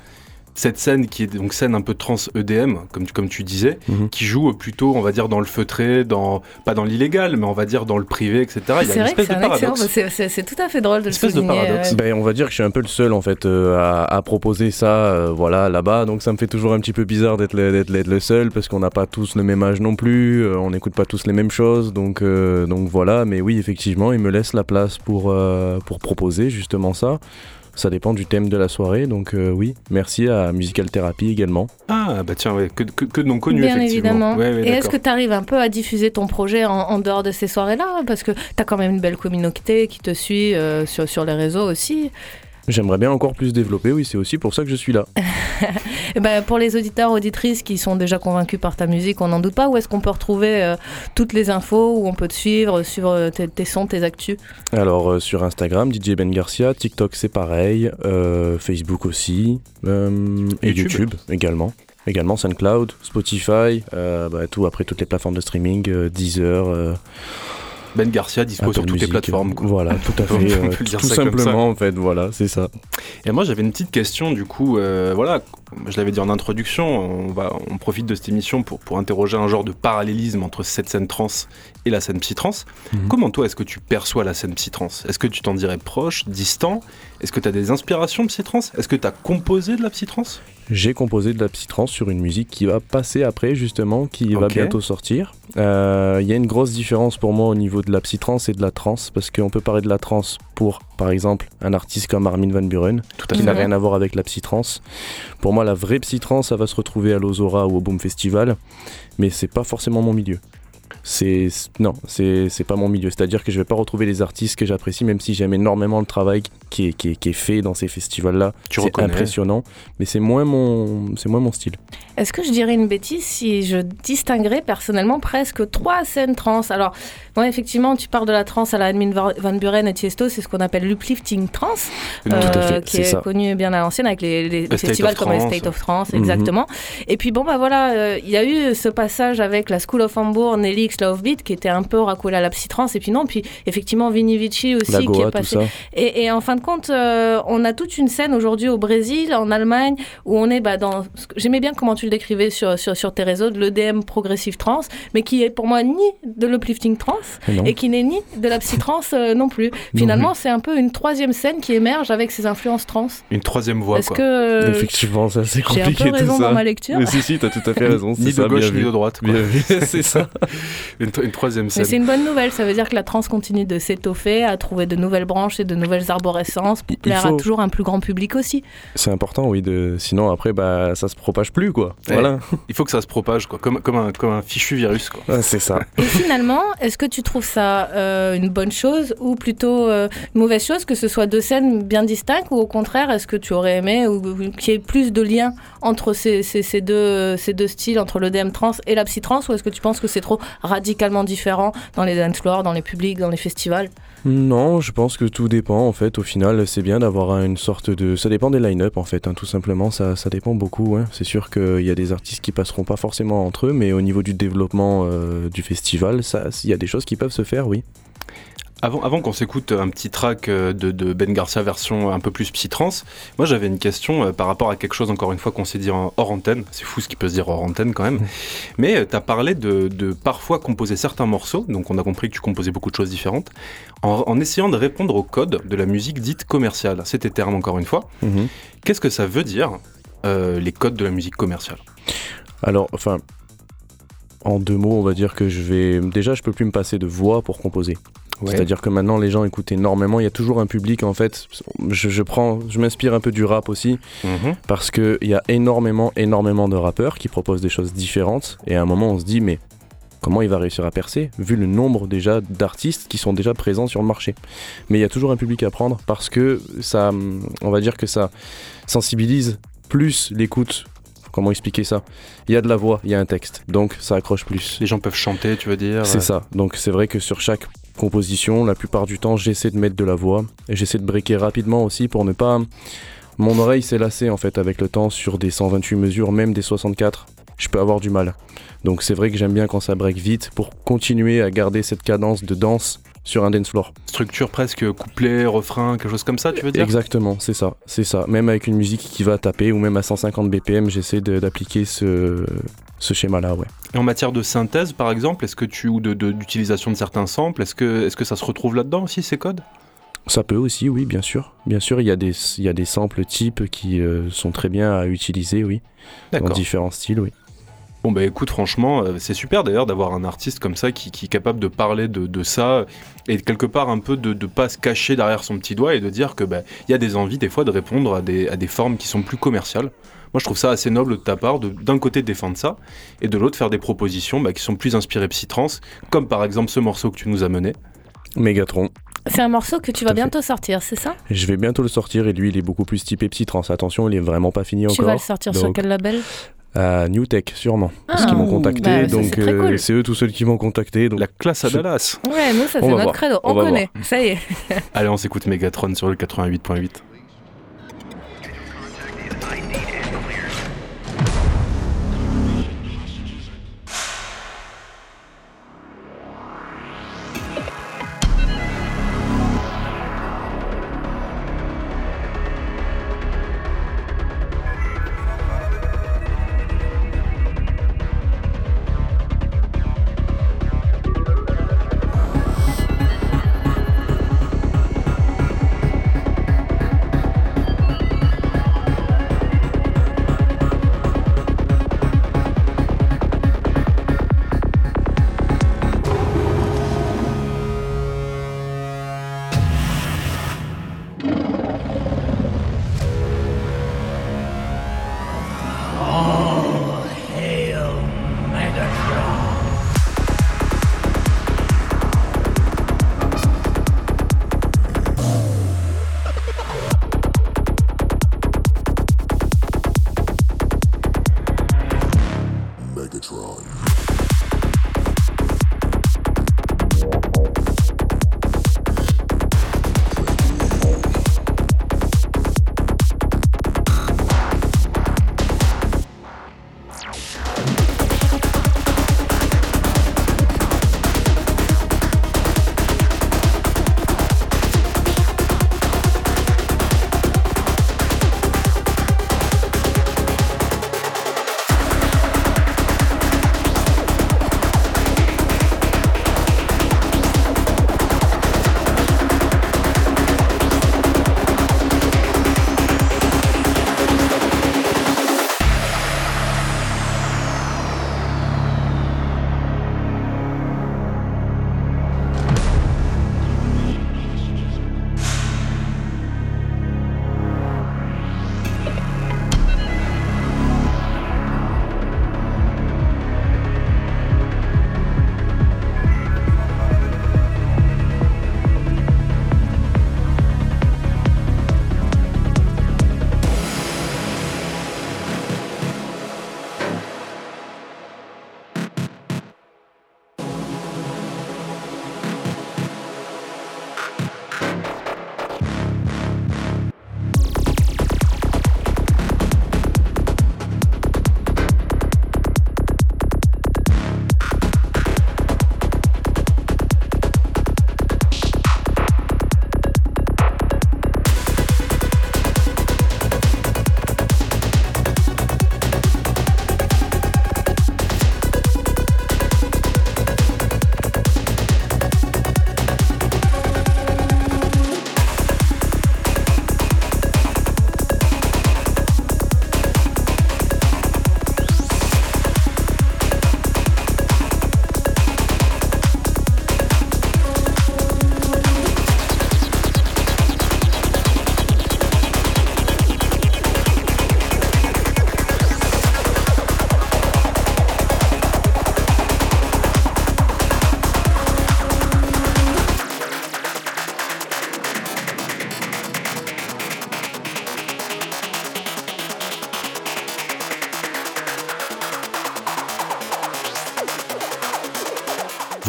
cette scène qui est donc scène un peu trans EDM, comme tu, comme tu disais, Mhm. qui joue plutôt, on va dire, dans le feutré, dans, pas dans l'illégal, mais on va dire dans le privé, etc. Il y a C'est une vrai que espèce c'est de un excellent. paradoxe. C'est tout à fait drôle de le Espèce de souligner. paradoxe. ouais. Ben, on va dire que je suis un peu le seul en fait euh, à, à proposer ça euh, voilà là-bas donc ça me fait toujours un petit peu bizarre d'être le, d'être- d'être le seul parce qu'on n'a pas tous le même âge non plus euh, on n'écoute pas tous les mêmes choses donc, euh, donc voilà mais oui effectivement il me laisse la place pour, euh, pour proposer justement ça ça dépend du thème de la soirée donc euh, oui merci à Musical Therapy également Ah, bah tiens, ouais, que, que, que de noms connus, Bien effectivement. évidemment. Ouais, ouais, et est-ce que tu arrives un peu à diffuser ton projet en, en dehors de ces soirées-là? Parce que tu as quand même une belle communauté qui te suit euh, sur, sur les réseaux aussi. J'aimerais bien encore plus développer oui c'est aussi pour ça que je suis là Et ben, pour les auditeurs, auditrices qui sont déjà convaincus par ta musique, on n'en doute pas, où est-ce qu'on peut retrouver euh, toutes les infos, où on peut te suivre, suivre euh, tes, tes sons, tes actus? Alors euh, sur Instagram, DJ Ben Garcia, TikTok c'est pareil, euh, Facebook aussi, euh, et YouTube. YouTube. également. Également SoundCloud, Spotify, euh, bah, tout après toutes les plateformes de streaming, euh, Deezer, euh, Ben Garcia dispo Apple sur toutes les plateformes. quoi. Voilà, tout à On fait. peut euh, dire tout ça comme simplement en fait, voilà, c'est ça. Et moi j'avais une petite question du coup, euh, voilà, je l'avais dit en introduction, on, va, on profite de cette émission pour, pour interroger un genre de parallélisme entre cette scène trans et la scène psy-trans. Mhm. Comment toi est-ce que tu perçois la scène psy-trans Est-ce que tu t'en dirais proche, distant? Est-ce que tu as des inspirations psy-trans Est-ce que tu as composé de la psy-trans J'ai composé de la psytrance sur une musique qui va passer après justement, qui va bientôt sortir. Euh, Il y a une grosse différence pour moi au niveau de la psytrance et de la trance, parce qu'on peut parler de la trance pour, par exemple, un artiste comme Armin Van Buren, Tout qui n'a rien à voir avec la psytrance. Pour moi, la vraie psytrance, ça va se retrouver à l'Ozora ou au Boom Festival, mais c'est pas forcément mon milieu. C'est non, c'est c'est pas mon milieu. C'est-à-dire que je vais pas retrouver les artistes que j'apprécie, même si j'aime énormément le travail qui est, qui est, qui est fait dans ces festivals-là. Tu C'est impressionnant, mais c'est moins mon c'est moins mon style. Est-ce que je dirais une bêtise si je distinguerais personnellement presque trois scènes trans? Alors, moi, effectivement, tu parles de la trans à la Admin Van Buren et Tiesto, c'est ce qu'on appelle l'uplifting trans, Tout à euh, fait, qui est ça. connu bien à l'ancienne avec les, les festivals comme le Trance. State of Trance, Mhm. exactement. Et puis, bon, bah voilà, euh, il y a eu ce passage avec la School of Hamburg, Nelly X Love Beat, qui était un peu racolé à la psy-trans, et puis non, puis effectivement, Vini Vici aussi, qui est passé et, et en fin de compte, euh, on a toute une scène aujourd'hui au Brésil, en Allemagne, où on est bah, dans. J'aimais bien comment tu le décrivais sur, sur, sur tes réseaux, de l'EDM progressive trans, mais qui est pour moi ni de l'uplifting trans Et non. et qui n'est ni de la psy-trans euh, non plus. Finalement, c'est un peu une troisième scène qui émerge avec ses influences trans. Une troisième voie, Est-ce quoi. que. euh, Effectivement, ça c'est j'ai un compliqué peu tout raison ça. dans ma lecture. Mais si, si, t'as tout à fait raison. Ni c'est de ça, gauche ni vu. de droite, c'est ça. Une, une troisième Mais scène. c'est une bonne nouvelle, ça veut dire que la trans continue de s'étoffer, à trouver de nouvelles branches et de nouvelles arborescences pour Il plaire faut- à toujours un plus grand public aussi. C'est important, oui. De... Sinon, après, bah, ça se propage plus, quoi. Ouais. Voilà. Il faut que ça se propage, quoi, comme, comme, un, comme un fichu virus, quoi. Ouais, c'est ça. Et finalement, est-ce que tu trouves ça euh, une bonne chose ou plutôt euh, une mauvaise chose que ce soit deux scènes bien distinctes ou au contraire, est-ce que tu aurais aimé ou, ou qu'il y ait plus de liens entre ces, ces, ces deux, ces deux styles, entre le DM trans et la psy trans ou est-ce que tu penses que c'est trop radicalement différent dans les dance floors, dans les publics, dans les festivals Non, je pense que tout dépend. En fait, au final, c'est bien d'avoir une sorte de. Ça dépend des line-up, en fait. hein, tout simplement, ça, dépend beaucoup. hein. C'est sûr qu'il y a des artistes qui passeront pas forcément entre eux, mais au niveau du développement euh, du festival, il y a des choses qui peuvent se faire, oui. Avant, avant qu'on s'écoute un petit track euh, de, de Ben Garcia version un peu plus psy-trans, moi j'avais une question euh, par rapport à quelque chose encore une fois qu'on s'est dit en hors antenne. C'est fou ce qui peut se dire hors antenne quand même. Mais tu as parlé de, de parfois composer certains morceaux, donc on a compris que tu composais beaucoup de choses différentes, en, en essayant de répondre au code de la musique dite commerciale. C'était terme encore une fois. Mhm. Qu'est-ce que ça veut dire euh, les codes de la musique commerciale? Alors, enfin, en deux mots, on va dire que je vais. Déjà, je peux plus me passer de voix pour composer. C'est-à-dire que maintenant, les gens écoutent énormément. Il y a toujours un public, en fait. Je, je prends, je m'inspire un peu du rap aussi, Mhm. parce que il y a énormément, énormément de rappeurs qui proposent des choses différentes. Et à un moment, on se dit, mais comment il va réussir à percer, vu le nombre déjà d'artistes qui sont déjà présents sur le marché? Mais il y a toujours un public à prendre, parce que ça, on va dire que ça sensibilise plus l'écoute. Comment expliquer ça? Il y a de la voix, il y a un texte, donc ça accroche plus. Les gens peuvent chanter, tu veux dire C'est euh, ça. Donc c'est vrai que sur chaque composition, la plupart du temps, j'essaie de mettre de la voix et j'essaie de breaker rapidement aussi pour ne pas. Mon oreille s'est lassée en fait avec le temps sur des 128 mesures, même des 64. Je peux avoir du mal. Donc c'est vrai que j'aime bien quand ça break vite pour continuer à garder cette cadence de danse sur un dance floor. Structure presque couplet, refrain, quelque chose comme ça, tu veux dire? Exactement, c'est ça, c'est ça. Même avec une musique qui va taper ou même à 150 BPM, j'essaie de- d'appliquer ce, ce schéma-là, ouais. Et en matière de synthèse, par exemple, est-ce que tu ou de- de- d'utilisation de, certains samples, est-ce que, est-ce que ça se retrouve là-dedans aussi ces codes? Ça peut aussi, oui, bien sûr. Bien sûr, il y a des, il y a des samples types qui euh, sont très bien à utiliser, oui, dans différents styles, oui. Bon bah écoute, franchement, euh, c'est super d'ailleurs d'avoir un artiste comme ça qui, qui est capable de parler de, de ça et quelque part un peu de ne pas se cacher derrière son petit doigt et de dire que bah, il y a des envies des fois de répondre à des, à des formes qui sont plus commerciales. Moi je trouve ça assez noble de ta part de d'un côté défendre ça et de l'autre faire des propositions bah, qui sont plus inspirées psy-trans, comme par exemple ce morceau que tu nous as mené. Megatron. C'est un morceau que tu vas fait. bientôt sortir, c'est ça? Je vais bientôt le sortir et lui, il est beaucoup plus typé psy-trans. Attention, il est vraiment pas fini Tu encore. vas le sortir sur quel label? À New Tech, sûrement. Parce Ah, qu'ils m'ont contacté, bah, donc c'est euh, cool. c'est eux tous ceux qui m'ont contacté. Donc La classe à Dallas. Ouais, nous, ça c'est notre voir. credo. On connaît, ça y est. Allez, on s'écoute Megatron sur le 88.8.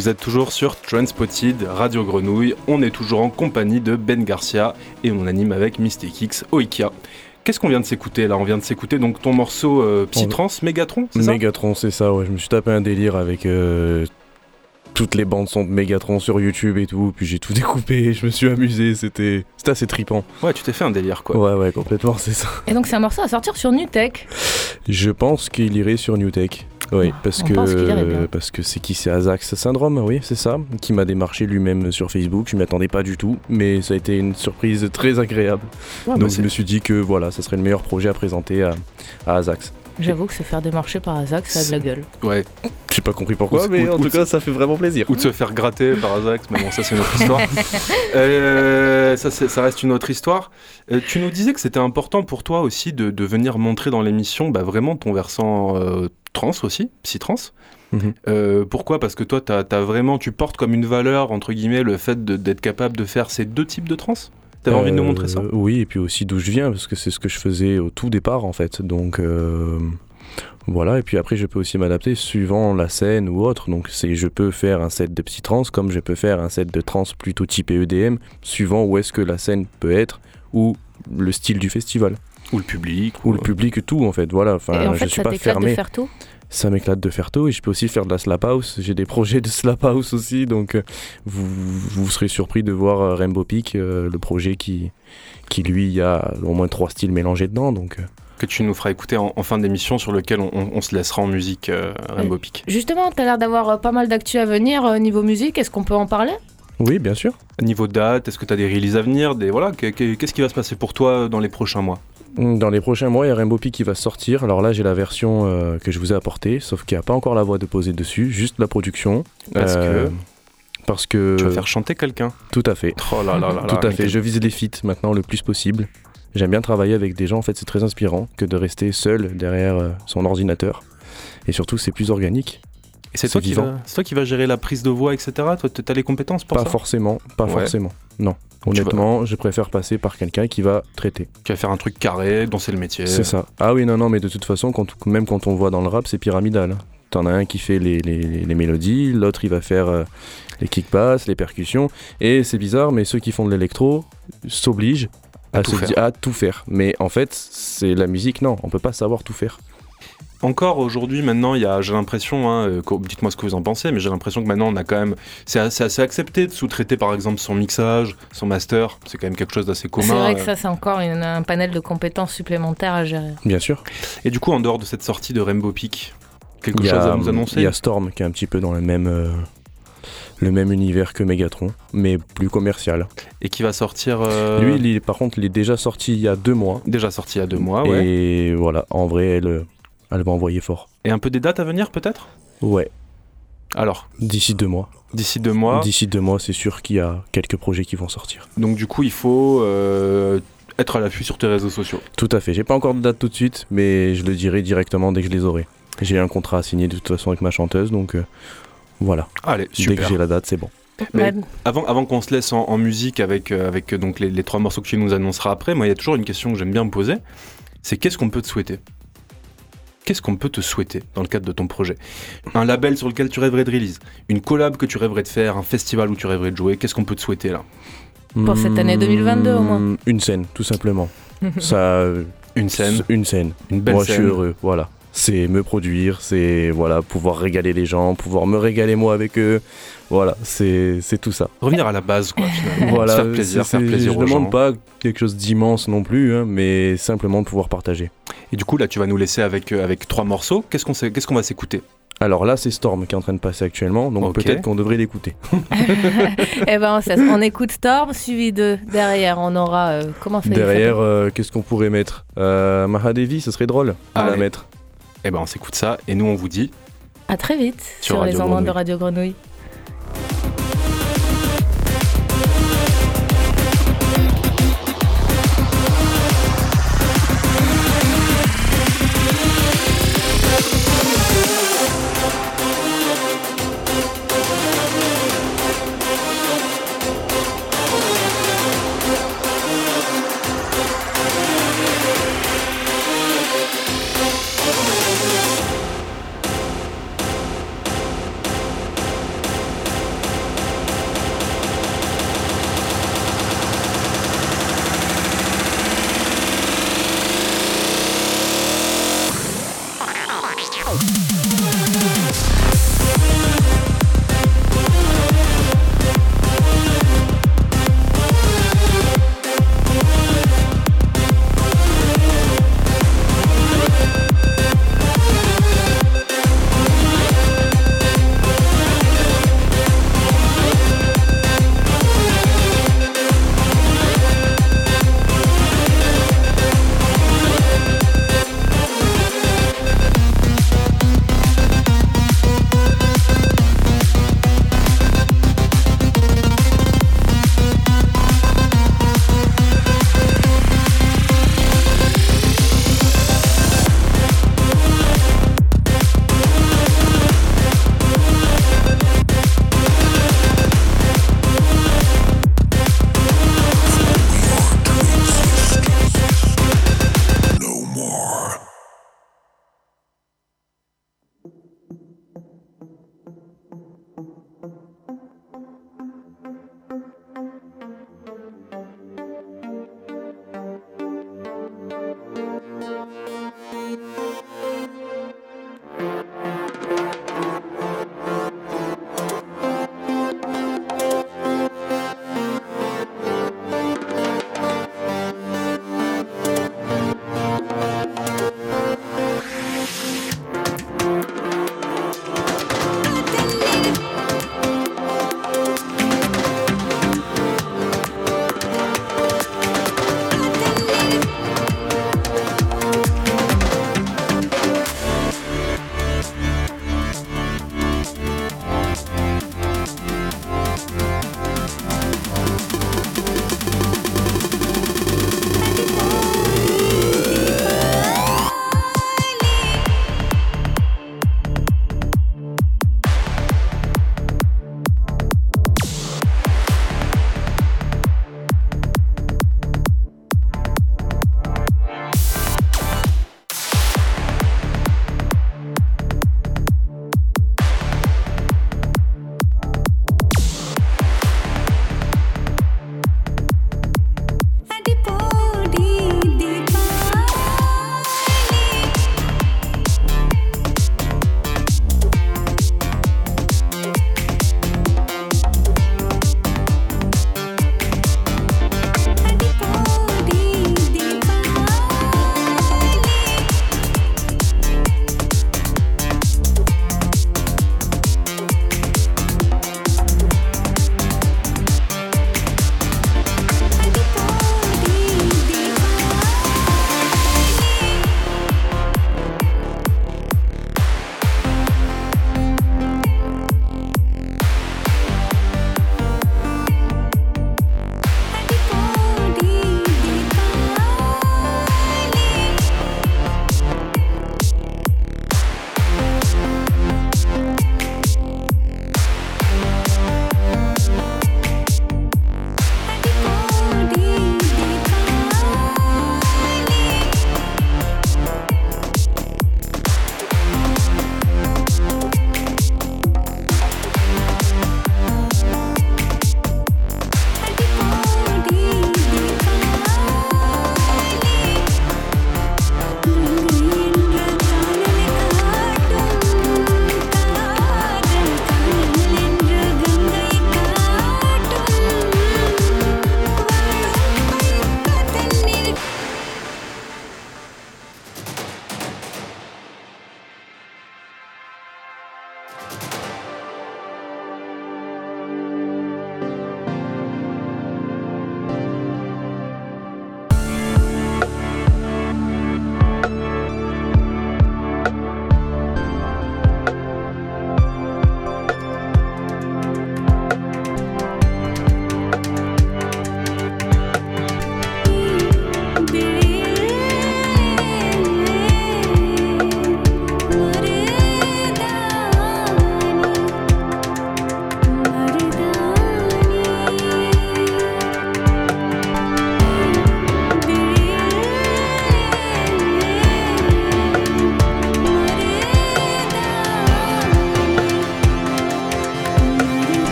Vous êtes toujours sur Transpotted, Radio Grenouille. On est toujours en compagnie de Ben Garcia et on anime avec Mystic X Oikia. Qu'est-ce qu'on vient de s'écouter là? On vient de s'écouter donc ton morceau euh, Psytrance, Megatron, c'est ça? Megatron, c'est ça, ouais. Je me suis tapé un délire avec euh, toutes les bandes son de Megatron sur YouTube et tout. Puis j'ai tout découpé, je me suis amusé, c'était assez tripant. Ouais, tu t'es fait un délire quoi. Ouais, ouais, complètement, c'est ça. Et donc c'est un morceau à sortir sur Nutech. Je pense qu'il irait sur Newtech. Oui, parce on que parce que c'est qui c'est Azax Syndrome, oui, c'est ça, qui m'a démarché lui-même sur Facebook. Je m'y attendais pas du tout, mais ça a été une surprise très agréable. Ouais, bah, Donc c'est- je me suis dit que voilà, ça serait le meilleur projet à présenter à, à Azax. J'avoue que se faire démarcher par Azak, ça a de la gueule. ouais. J'ai pas compris pourquoi, Ou- mais en ou- tout cas, ça fait vraiment plaisir. Ou de se faire gratter par Azax, mais bon, ça c'est une autre histoire. Euh, ça, ça reste une autre histoire. Euh, tu nous disais que c'était important pour toi aussi de, de venir montrer dans l'émission bah, vraiment ton versant euh, trans aussi, psy-trans. Mhm. Euh, pourquoi? Parce que toi, as vraiment, tu portes comme une valeur, entre guillemets, le fait d'être capable de faire ces deux types de trans? T'avais envie de nous Euh, montrer ça? Oui, et puis aussi d'où je viens, parce que c'est ce que je faisais au tout départ en fait. Donc euh, voilà, et puis après je peux aussi m'adapter suivant la scène ou autre. Donc je peux faire un set de psy-trans comme je peux faire un set de trans plutôt typé EDM, suivant où est-ce que la scène peut être ou le style du festival Ou le public ou le public tout en fait voilà Et enfin en je fait, suis ça pas de faire tout ça m'éclate de faire tout et je peux aussi faire de la slap house. J'ai des projets de slap house aussi donc euh, vous, vous serez surpris de voir euh, Rainbow Peak euh, le projet qui qui lui il y a au moins trois styles mélangés dedans donc que tu nous feras écouter en, en fin d'émission sur lequel on, on- on se laissera en musique euh, Rainbow Peak. Justement, t'as l'air d'avoir pas mal d'actu à venir euh, niveau musique. Est-ce qu'on peut en parler? Oui bien sûr. Niveau date, est-ce que tu as des releases à venir? Des, voilà, que- que- Qu'est-ce qui va se passer pour toi dans les prochains mois? Dans les prochains mois il y a Rainbow Peak qui va sortir alors là j'ai la version euh, que je vous ai apportée sauf qu'il n'y a pas encore la voix de poser dessus juste la production Parce Euh, parce que Tu vas faire chanter quelqu'un tout à fait Oh là là là là, Tout à fait, je vise les feats maintenant le plus possible. J'aime bien travailler avec des gens, en fait c'est très inspirant que de rester seul derrière euh, son ordinateur. Et surtout c'est plus organique. Et c'est toi, qui va- toi qui vas gérer la prise de voix, etc. Toi, tu as les compétences pour pas ça? forcément, pas Ouais. forcément. Non. Honnêtement, je préfère passer par quelqu'un qui va traiter. Tu vas faire un truc carré, dont c'est le métier. C'est ça. Ah oui, non, non, mais de toute façon, quand, même quand on voit dans le rap, c'est pyramidal. T'en as un qui fait les, les- les mélodies, l'autre il va faire euh, les kick-bass, les percussions. Et c'est bizarre, mais ceux qui font de l'électro s'obligent À à, tout se faire. à tout faire. Mais en fait, c'est la musique, non, on peut pas savoir tout faire. Encore aujourd'hui, maintenant, il y a, j'ai l'impression, hein, euh, que- dites-moi ce que vous en pensez, mais j'ai l'impression que maintenant, on a quand même, c'est assez, assez accepté de sous-traiter par exemple son mixage, son master. C'est quand même quelque chose d'assez commun. C'est vrai que euh. ça, c'est encore une- un panel de compétences supplémentaires à gérer. Bien sûr. Et du coup, en dehors de cette sortie de Rainbow Peak, quelque Il y chose a, à nous Il annoncer y a Storm qui est un petit peu dans le même, euh, le même univers que Megatron, mais plus commercial. et qui va sortir. euh, Lui, il par contre, il est déjà sorti il y a deux mois. déjà sorti il y a deux mois, ouais. Et voilà, en vrai, elle, euh, elle va envoyer fort. Et un peu des dates à venir peut-être? Ouais, Alors, d'ici deux mois. d'ici deux mois. D'ici deux mois, c'est sûr qu'il y a quelques projets qui vont sortir. Donc du coup, il faut euh, être à l'affût sur tes réseaux sociaux. Tout à fait. J'ai pas encore de date tout de suite, mais je le dirai directement dès que je les aurai. J'ai un contrat à signer de toute façon avec ma chanteuse, donc euh, voilà. Allez, Dès super. que j'ai la date, c'est bon. Mais- Avant, avant qu'on se laisse en, en musique avec, euh, avec donc les, les trois morceaux que tu nous annonceras après, moi il y a toujours une question que j'aime bien me poser, c'est qu'est-ce qu'on peut te souhaiter? Qu'est-ce qu'on peut te souhaiter dans le cadre de ton projet? Un label sur lequel tu rêverais de release? Une collab que tu rêverais de faire? Un festival où tu rêverais de jouer? Qu'est-ce qu'on peut te souhaiter là? Pour cette année 2022, au moins. Hmm, Une scène, tout simplement. Ça, Une scène, Une scène. une belle Moi, je scène. suis heureux. Voilà. C'est me produire, c'est voilà, pouvoir régaler les gens, pouvoir me régaler moi avec eux. Voilà, c'est c'est tout ça. Revenir à la base quoi finalement. Voilà, faire plaisir, c'est- faire plaisir je aux demande gens. pas quelque chose d'immense non plus, hein, mais simplement de pouvoir partager. Et du coup là tu vas nous laisser avec, euh, avec trois morceaux. Qu'est-ce qu'on qu'est-ce qu'on va s'écouter? Alors là, c'est Storm qui est en train de passer actuellement, donc peut-être qu'on devrait l'écouter. Eh ben, on écoute Storm, suivi de derrière, on aura. euh, comment ça Derrière, euh, qu'est-ce qu'on pourrait mettre? Euh, Mahadevi, ce serait drôle à la mettre. Eh ben on s'écoute ça et nous on vous dit À très vite Sur sur, les ondes de. Radio Grenouille.